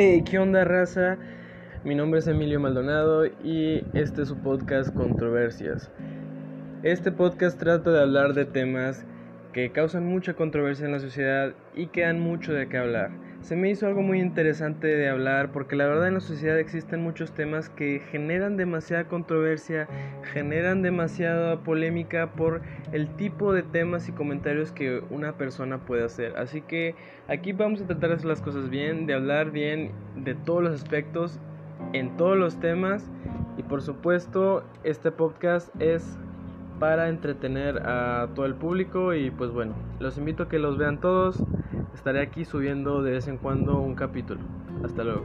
Hey, ¿qué onda raza? Mi nombre es Emilio Maldonado y este es su podcast Controversias. Este podcast trata de hablar de temas que causan mucha controversia en la sociedad y que dan mucho de qué hablar se me hizo algo muy interesante de hablar porque la verdad en la sociedad existen muchos temas que generan demasiada controversia, generan demasiada polémica por el tipo de temas y comentarios que una persona puede hacer. Así que aquí vamos a tratar de hacer las cosas bien, de hablar bien de todos los aspectos, en todos los temas y por supuesto este podcast es para entretener a todo el público y pues bueno, los invito a que los vean todos. Estaré aquí subiendo de vez en cuando un capítulo. Hasta luego.